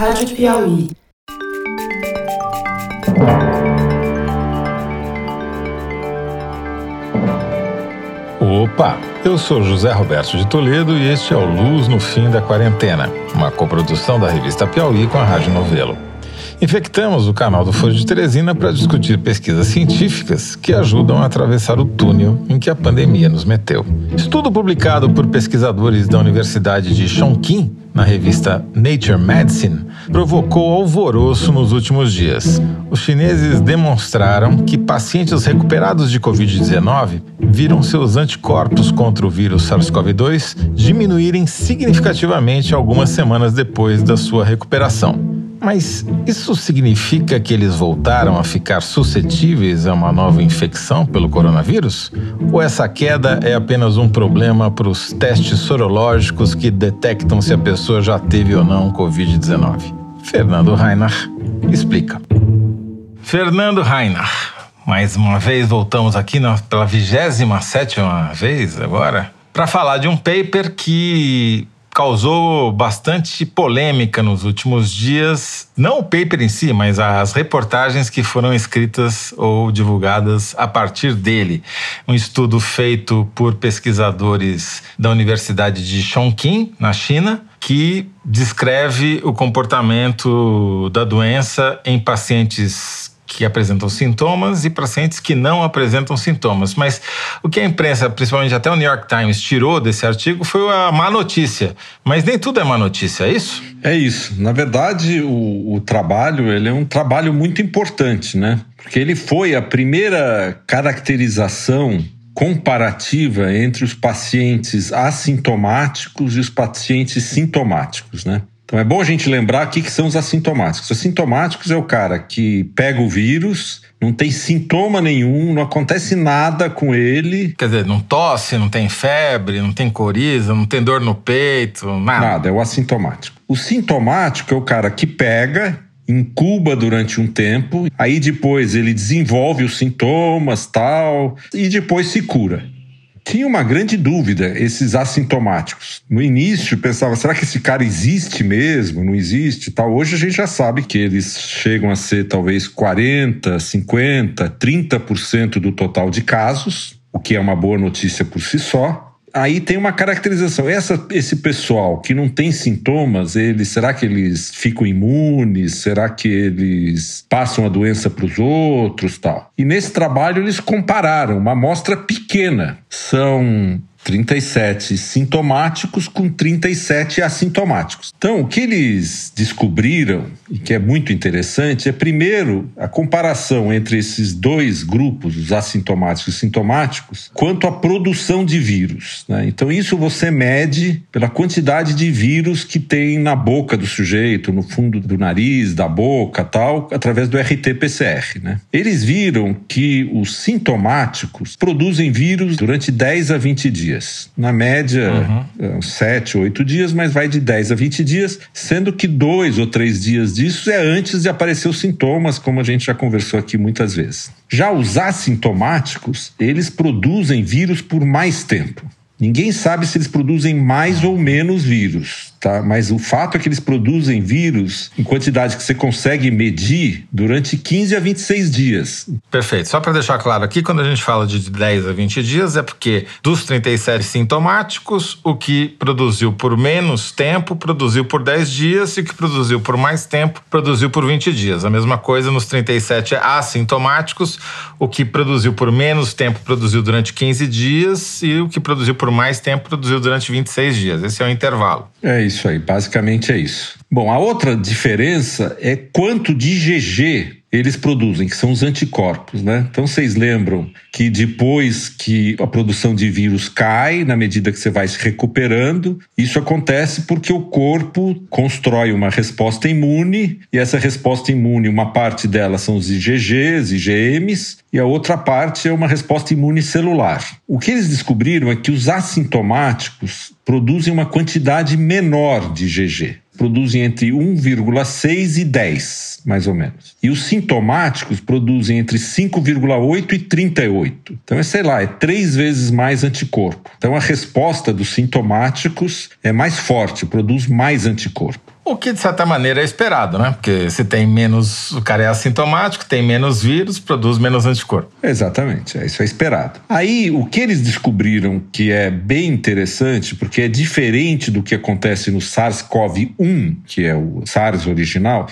Rádio Piauí. Opa! Eu sou José Roberto de Toledo e este é o Luz no Fim da Quarentena, uma coprodução da revista Piauí com a Rádio Novelo. Infectamos o canal do Folha de Teresina para discutir pesquisas científicas que ajudam a atravessar o túnel em que a pandemia nos meteu. Estudo publicado por pesquisadores da Universidade de Chongqing na revista Nature Medicine provocou alvoroço nos últimos dias. Os chineses demonstraram que pacientes recuperados de Covid-19 viram seus anticorpos contra o vírus SARS-CoV-2 diminuírem significativamente algumas semanas depois da sua recuperação. Mas isso significa que eles voltaram a ficar suscetíveis a uma nova infecção pelo coronavírus? Ou essa queda é apenas um problema para os testes sorológicos que detectam se a pessoa já teve ou não Covid-19? Fernando Reinach explica. Fernando Reinach, mais uma vez voltamos aqui pela 27 vez agora para falar de um paper que causou bastante polêmica nos últimos dias, não o paper em si, mas as reportagens que foram escritas ou divulgadas a partir dele. Um estudo feito por pesquisadores da Universidade de Chongqing, na China, que descreve o comportamento da doença em pacientes que apresentam sintomas e pacientes que não apresentam sintomas. Mas o que a imprensa, principalmente até o New York Times, tirou desse artigo foi a má notícia. Mas nem tudo é má notícia, é isso? É isso. Na verdade, o, o trabalho ele é um trabalho muito importante, né? Porque ele foi a primeira caracterização comparativa entre os pacientes assintomáticos e os pacientes sintomáticos, né? Então é bom a gente lembrar o que, que são os assintomáticos. Os assintomáticos é o cara que pega o vírus, não tem sintoma nenhum, não acontece nada com ele. Quer dizer, não tosse, não tem febre, não tem coriza, não tem dor no peito, nada. Nada, é o assintomático. O sintomático é o cara que pega, incuba durante um tempo, aí depois ele desenvolve os sintomas, tal, e depois se cura tinha uma grande dúvida, esses assintomáticos. No início, pensava, será que esse cara existe mesmo? Não existe? Tal. Hoje a gente já sabe que eles chegam a ser talvez 40, 50, 30% do total de casos, o que é uma boa notícia por si só aí tem uma caracterização. Essa, esse pessoal que não tem sintomas, eles, será que eles ficam imunes? Será que eles passam a doença para os outros, tal? E nesse trabalho eles compararam uma amostra pequena. São 37 sintomáticos com 37 assintomáticos. Então, o que eles descobriram, e que é muito interessante, é primeiro a comparação entre esses dois grupos, os assintomáticos e sintomáticos, quanto à produção de vírus. Né? Então, isso você mede pela quantidade de vírus que tem na boca do sujeito, no fundo do nariz, da boca, tal, através do RT-PCR. Né? Eles viram que os sintomáticos produzem vírus durante 10 a 20 dias dias. Na média, uhum. 7, é, 8 dias, mas vai de 10 a 20 dias, sendo que dois ou três dias disso é antes de aparecer os sintomas, como a gente já conversou aqui muitas vezes. Já os assintomáticos, eles produzem vírus por mais tempo. Ninguém sabe se eles produzem mais ou menos vírus tá? Mas o fato é que eles produzem vírus em quantidade que você consegue medir durante 15 a 26 dias. Perfeito. Só para deixar claro aqui, quando a gente fala de 10 a 20 dias, é porque dos 37 sintomáticos, o que produziu por menos tempo produziu por 10 dias e o que produziu por mais tempo produziu por 20 dias. A mesma coisa nos 37 assintomáticos, o que produziu por menos tempo produziu durante 15 dias e o que produziu por mais tempo produziu durante 26 dias. Esse é o intervalo. É isso aí, basicamente é isso. Bom, a outra diferença é quanto de GG eles produzem, que são os anticorpos, né? Então vocês lembram que depois que a produção de vírus cai, na medida que você vai se recuperando, isso acontece porque o corpo constrói uma resposta imune, e essa resposta imune, uma parte dela são os IgGs, IgMs, e a outra parte é uma resposta imune celular. O que eles descobriram é que os assintomáticos produzem uma quantidade menor de IgG produzem entre 1,6 e 10, mais ou menos. E os sintomáticos produzem entre 5,8 e 38. Então, é, sei lá, é três vezes mais anticorpo. Então, a resposta dos sintomáticos é mais forte, produz mais anticorpo. O que, de certa maneira, é esperado, né? Porque se tem menos. O cara é assintomático, tem menos vírus, produz menos anticorpo. Exatamente, é, isso é esperado. Aí, o que eles descobriram que é bem interessante, porque é diferente do que acontece no SARS-CoV-1, que é o SARS original.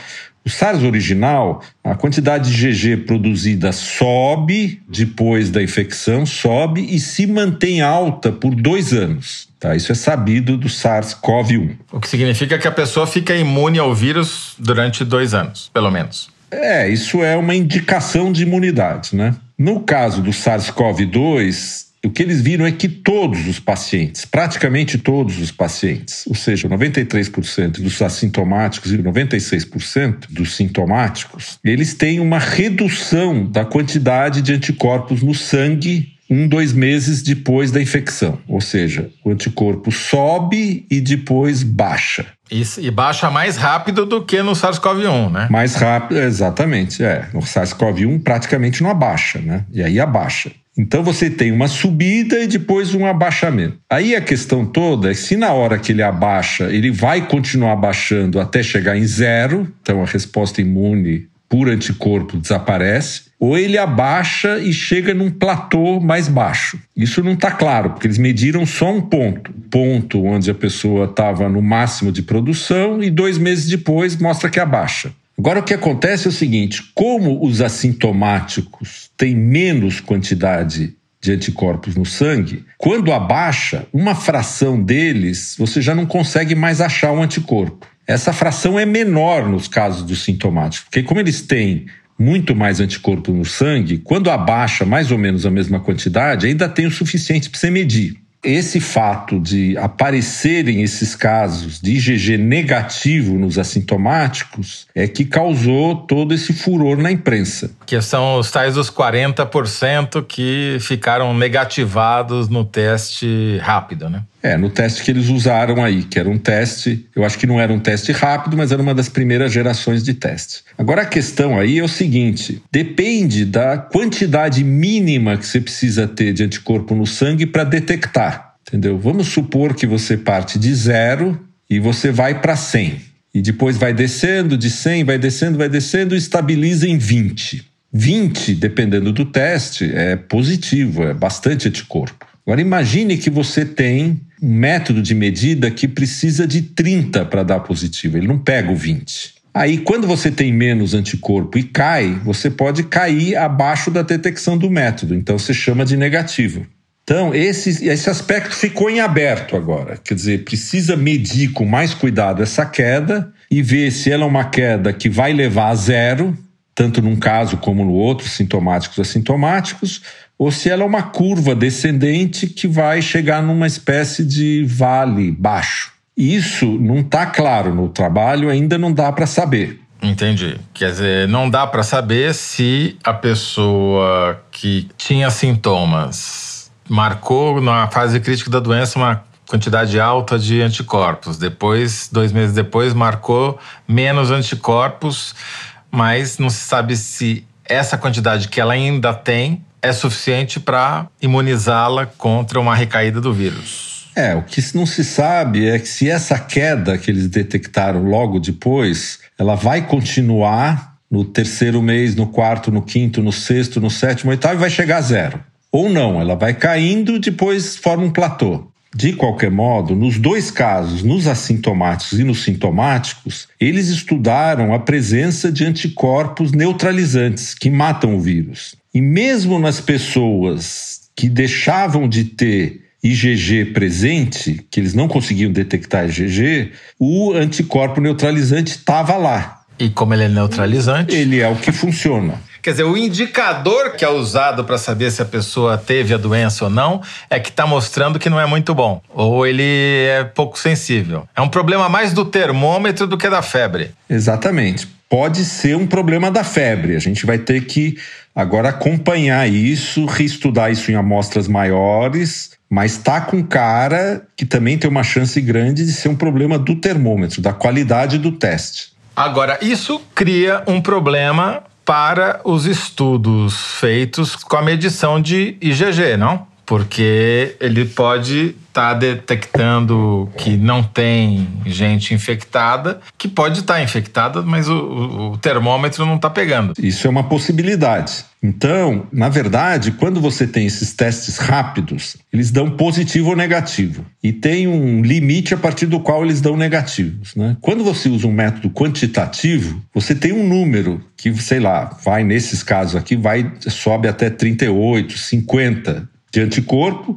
O SARS original, a quantidade de GG produzida sobe depois da infecção, sobe e se mantém alta por dois anos. Tá, isso é sabido do SARS-CoV-1. O que significa que a pessoa fica imune ao vírus durante dois anos, pelo menos. É, isso é uma indicação de imunidade, né? No caso do SARS-CoV-2, o que eles viram é que todos os pacientes, praticamente todos os pacientes, ou seja, 93% dos assintomáticos e 96% dos sintomáticos, eles têm uma redução da quantidade de anticorpos no sangue um, dois meses depois da infecção. Ou seja, o anticorpo sobe e depois baixa. Isso, e baixa mais rápido do que no SARS-CoV-1, né? Mais rápido, exatamente. É, no SARS-CoV-1 praticamente não abaixa, né? E aí abaixa. Então você tem uma subida e depois um abaixamento. Aí a questão toda é se na hora que ele abaixa, ele vai continuar abaixando até chegar em zero, então a resposta imune por anticorpo desaparece, ou ele abaixa e chega num platô mais baixo. Isso não está claro, porque eles mediram só um ponto. Ponto onde a pessoa estava no máximo de produção e dois meses depois mostra que abaixa. Agora, o que acontece é o seguinte: como os assintomáticos têm menos quantidade de anticorpos no sangue, quando abaixa, uma fração deles você já não consegue mais achar um anticorpo. Essa fração é menor nos casos dos sintomáticos, porque como eles têm muito mais anticorpo no sangue, quando abaixa mais ou menos a mesma quantidade, ainda tem o suficiente para você medir esse fato de aparecerem esses casos de IgG negativo nos assintomáticos é que causou todo esse furor na imprensa. Que são os tais dos 40% que ficaram negativados no teste rápido, né? É, no teste que eles usaram aí, que era um teste, eu acho que não era um teste rápido, mas era uma das primeiras gerações de teste. Agora a questão aí é o seguinte: depende da quantidade mínima que você precisa ter de anticorpo no sangue para detectar, entendeu? Vamos supor que você parte de zero e você vai para 100. E depois vai descendo, de 100, vai descendo, vai descendo e estabiliza em 20. 20, dependendo do teste, é positivo, é bastante anticorpo. Agora imagine que você tem um método de medida que precisa de 30 para dar positivo, ele não pega o 20. Aí, quando você tem menos anticorpo e cai, você pode cair abaixo da detecção do método, então você chama de negativo. Então, esse, esse aspecto ficou em aberto agora. Quer dizer, precisa medir com mais cuidado essa queda e ver se ela é uma queda que vai levar a zero, tanto num caso como no outro, sintomáticos assintomáticos, ou se ela é uma curva descendente que vai chegar numa espécie de vale baixo. Isso não está claro no trabalho, ainda não dá para saber. Entendi. Quer dizer, não dá para saber se a pessoa que tinha sintomas marcou na fase crítica da doença uma quantidade alta de anticorpos. Depois, dois meses depois, marcou menos anticorpos, mas não se sabe se essa quantidade que ela ainda tem é suficiente para imunizá-la contra uma recaída do vírus. É, o que não se sabe é que se essa queda que eles detectaram logo depois, ela vai continuar no terceiro mês, no quarto, no quinto, no sexto, no sétimo, oitavo e vai chegar a zero. Ou não, ela vai caindo, depois forma um platô. De qualquer modo, nos dois casos, nos assintomáticos e nos sintomáticos, eles estudaram a presença de anticorpos neutralizantes que matam o vírus. E mesmo nas pessoas que deixavam de ter IgG presente, que eles não conseguiam detectar IgG, o anticorpo neutralizante estava lá. E como ele é neutralizante? Ele é o que funciona. Quer dizer, o indicador que é usado para saber se a pessoa teve a doença ou não é que está mostrando que não é muito bom. Ou ele é pouco sensível. É um problema mais do termômetro do que da febre. Exatamente. Pode ser um problema da febre. A gente vai ter que agora acompanhar isso, reestudar isso em amostras maiores, mas está com cara que também tem uma chance grande de ser um problema do termômetro, da qualidade do teste. Agora, isso cria um problema para os estudos feitos com a medição de IgG, não? Porque ele pode estar está detectando que não tem gente infectada, que pode estar tá infectada, mas o, o termômetro não está pegando. Isso é uma possibilidade. Então, na verdade, quando você tem esses testes rápidos, eles dão positivo ou negativo. E tem um limite a partir do qual eles dão negativos. Né? Quando você usa um método quantitativo, você tem um número que, sei lá, vai nesses casos aqui, vai sobe até 38, 50 de anticorpo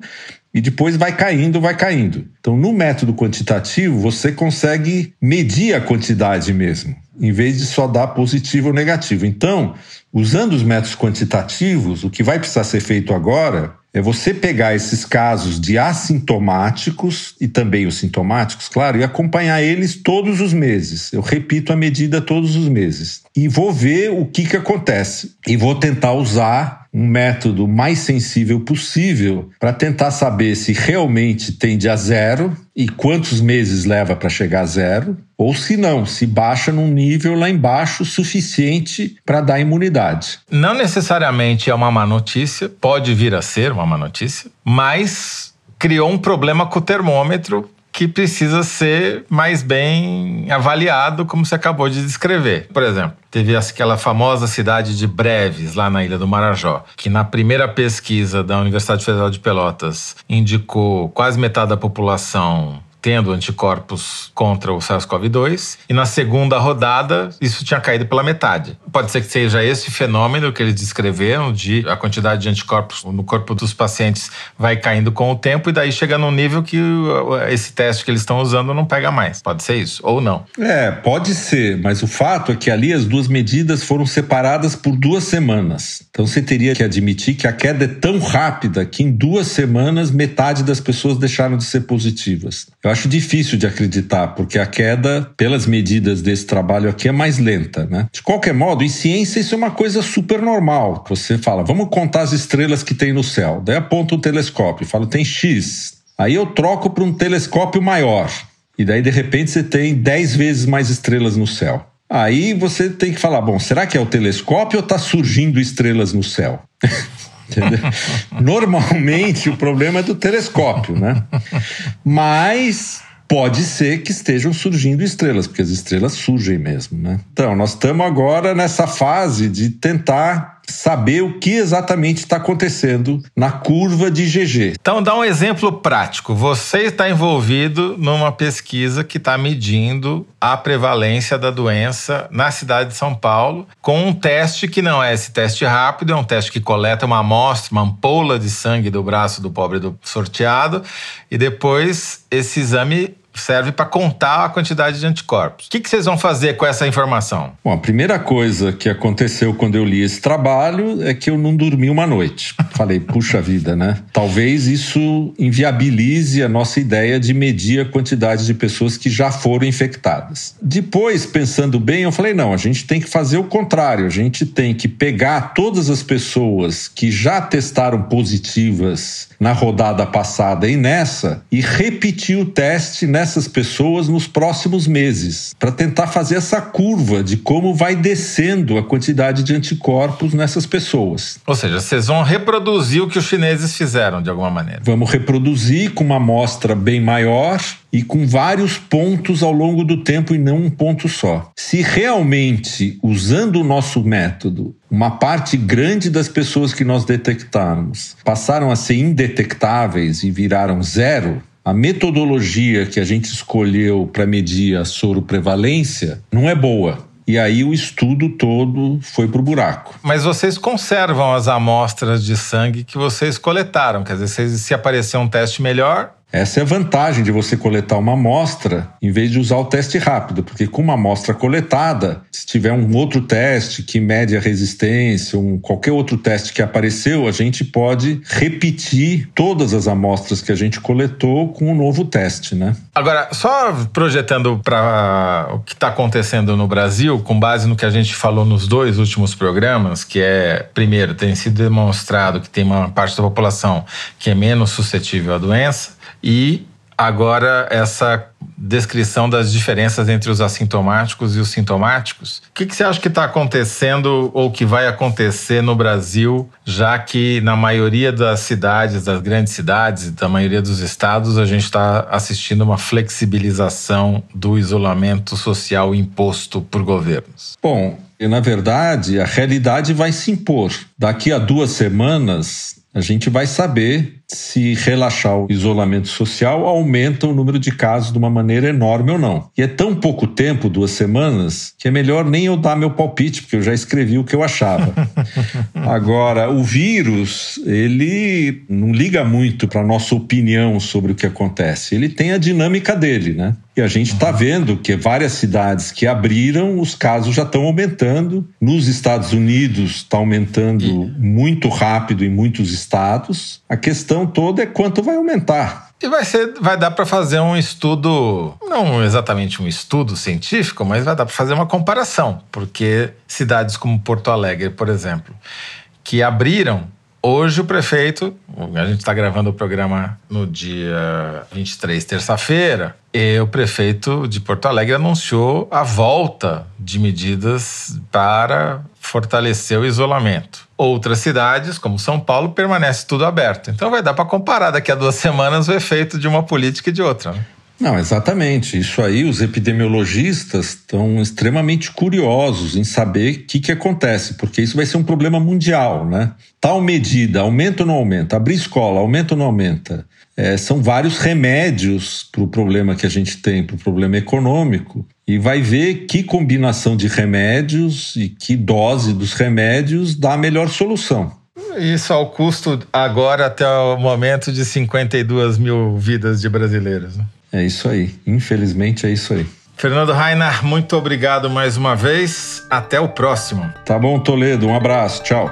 e depois vai caindo, vai caindo. Então, no método quantitativo, você consegue medir a quantidade mesmo, em vez de só dar positivo ou negativo. Então, usando os métodos quantitativos, o que vai precisar ser feito agora é você pegar esses casos de assintomáticos e também os sintomáticos, claro, e acompanhar eles todos os meses. Eu repito a medida todos os meses. E vou ver o que, que acontece. E vou tentar usar um método mais sensível possível para tentar saber se realmente tende a zero e quantos meses leva para chegar a zero, ou se não, se baixa num nível lá embaixo suficiente para dar imunidade. Não necessariamente é uma má notícia, pode vir a ser uma má notícia, mas criou um problema com o termômetro que precisa ser mais bem avaliado, como você acabou de descrever. Por exemplo, teve aquela famosa cidade de Breves, lá na Ilha do Marajó, que na primeira pesquisa da Universidade Federal de Pelotas indicou quase metade da população tendo anticorpos contra o SARS-CoV-2, e na segunda rodada isso tinha caído pela metade. Pode ser que seja esse fenômeno que eles descreveram, de a quantidade de anticorpos no corpo dos pacientes vai caindo com o tempo, e daí chega num nível que esse teste que eles estão usando não pega mais. Pode ser isso, ou não? É, pode ser, mas o fato é que ali as duas medidas foram separadas por duas semanas. Então você teria que admitir que a queda é tão rápida que em duas semanas metade das pessoas deixaram de ser positivas. Eu eu acho difícil de acreditar, porque a queda, pelas medidas desse trabalho aqui, é mais lenta, né? De qualquer modo, em ciência isso é uma coisa super normal. Você fala, vamos contar as estrelas que tem no céu. Daí aponta um telescópio, fala, tem X. Aí eu troco para um telescópio maior. E daí, de repente, você tem 10 vezes mais estrelas no céu. Aí você tem que falar, bom, será que é o telescópio ou está surgindo estrelas no céu? Normalmente o problema é do telescópio, né? Mas pode ser que estejam surgindo estrelas, porque as estrelas surgem mesmo, né? Então, nós estamos agora nessa fase de tentar saber o que exatamente está acontecendo na curva de GG. Então, dá um exemplo prático. Você está envolvido numa pesquisa que está medindo a prevalência da doença na cidade de São Paulo, com um teste que não é esse teste rápido, é um teste que coleta uma amostra, uma ampola de sangue do braço do pobre do sorteado, e depois esse exame serve para contar a quantidade de anticorpos. O que, que, vocês vão fazer com essa informação? Bom, a primeira coisa que aconteceu quando eu li esse trabalho é que eu não dormi uma noite. Falei, puxa vida, né? Talvez isso inviabilize a nossa ideia de medir a quantidade de pessoas que já foram infectadas. Depois, pensando bem, eu falei, não, a gente tem que fazer o contrário. A gente tem que pegar todas as pessoas que já testaram positivas na rodada passada e nessa e repetir o teste nessas pessoas nos próximos meses, para tentar fazer essa curva de como vai descendo a quantidade de anticorpos nessas pessoas. Ou seja, vocês vão reproduzir o que os chineses fizeram de alguma maneira. Vamos reproduzir com uma amostra bem maior e com vários pontos ao longo do tempo e não um ponto só. Se realmente, usando o nosso método, uma parte grande das pessoas que nós detectarmos passaram a ser indetectáveis e viraram zero, a metodologia que a gente escolheu para medir a soroprevalência não é boa. E aí o estudo todo foi para o buraco. Mas vocês conservam as amostras de sangue que vocês coletaram. Quer dizer, se aparecer um teste melhor, essa é a vantagem de você coletar uma amostra em vez de usar o teste rápido, porque com uma amostra coletada, se tiver um outro teste que mede a resistência, um, qualquer outro teste que apareceu, a gente pode repetir todas as amostras que a gente coletou com um novo teste, né? Agora, só projetando para o que está acontecendo no Brasil, com base no que a gente falou nos dois últimos programas, que é, primeiro, tem sido demonstrado que tem uma parte da população que é menos suscetível à doença, e agora essa descrição das diferenças entre os assintomáticos e os sintomáticos. O que, que você acha que está acontecendo ou que vai acontecer no Brasil, já que na maioria das cidades, das grandes cidades da maioria dos estados, a gente está assistindo uma flexibilização do isolamento social imposto por governos? Bom, na verdade, a realidade vai se impor. Daqui a duas semanas, a gente vai saber se relaxar o isolamento social aumenta o número de casos de uma maneira enorme ou não. E é tão pouco tempo, duas semanas, que é melhor nem eu dar meu palpite, porque eu já escrevi o que eu achava. Agora, o vírus, ele não liga muito para nossa opinião sobre o que acontece. Ele tem a dinâmica dele, né? E a gente está vendo que várias cidades que abriram, os casos já estão aumentando. Nos Estados Unidos está aumentando muito rápido em muitos estados. A questão questão toda é quanto vai aumentar. E vai ser, vai dar para fazer um estudo, não exatamente um estudo científico, mas vai dar para fazer uma comparação, porque cidades como Porto Alegre, por exemplo, que abriram Hoje o prefeito, a gente está gravando o programa no dia 23, terça-feira, e o prefeito de Porto Alegre anunciou a volta de medidas para fortalecer o isolamento. Outras cidades, como São Paulo, permanece tudo aberto. Então vai dar para comparar daqui a duas semanas o efeito de uma política e de outra. Né? Não, exatamente. Isso aí, os epidemiologistas estão extremamente curiosos em saber o que, que acontece, porque isso vai ser um problema mundial, né? Tal medida, aumenta ou não aumenta? Abrir escola, aumenta ou não aumenta? É, são vários remédios para o problema que a gente tem, para o problema econômico, e vai ver que combinação de remédios e que dose dos remédios dá a melhor solução. Isso ao custo agora até o momento de 52 mil vidas de brasileiros. Né? É isso aí. Infelizmente é isso aí. Fernando Rainer, muito obrigado mais uma vez. Até o próximo. Tá bom, Toledo. Um abraço. Tchau.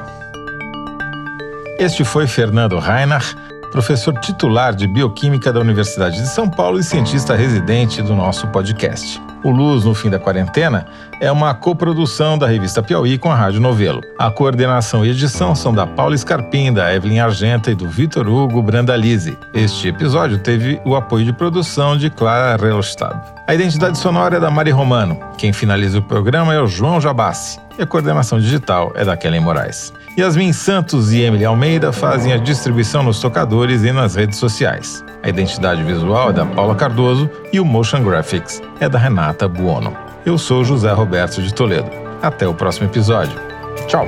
Este foi Fernando Rainer, professor titular de Bioquímica da Universidade de São Paulo e cientista residente do nosso podcast. O Luz no Fim da Quarentena é uma coprodução da revista Piauí com a Rádio Novelo. A coordenação e edição são da Paula Scarpim, da Evelyn Argenta e do Vitor Hugo Brandalize. Este episódio teve o apoio de produção de Clara Relstad. A identidade sonora é da Mari Romano. Quem finaliza o programa é o João Jabassi. E a coordenação digital é da Kellen Moraes. Yasmin Santos e Emily Almeida fazem a distribuição nos tocadores e nas redes sociais. A identidade visual é da Paula Cardoso e o Motion Graphics é da Renata Buono. Eu sou José Roberto de Toledo. Até o próximo episódio. Tchau!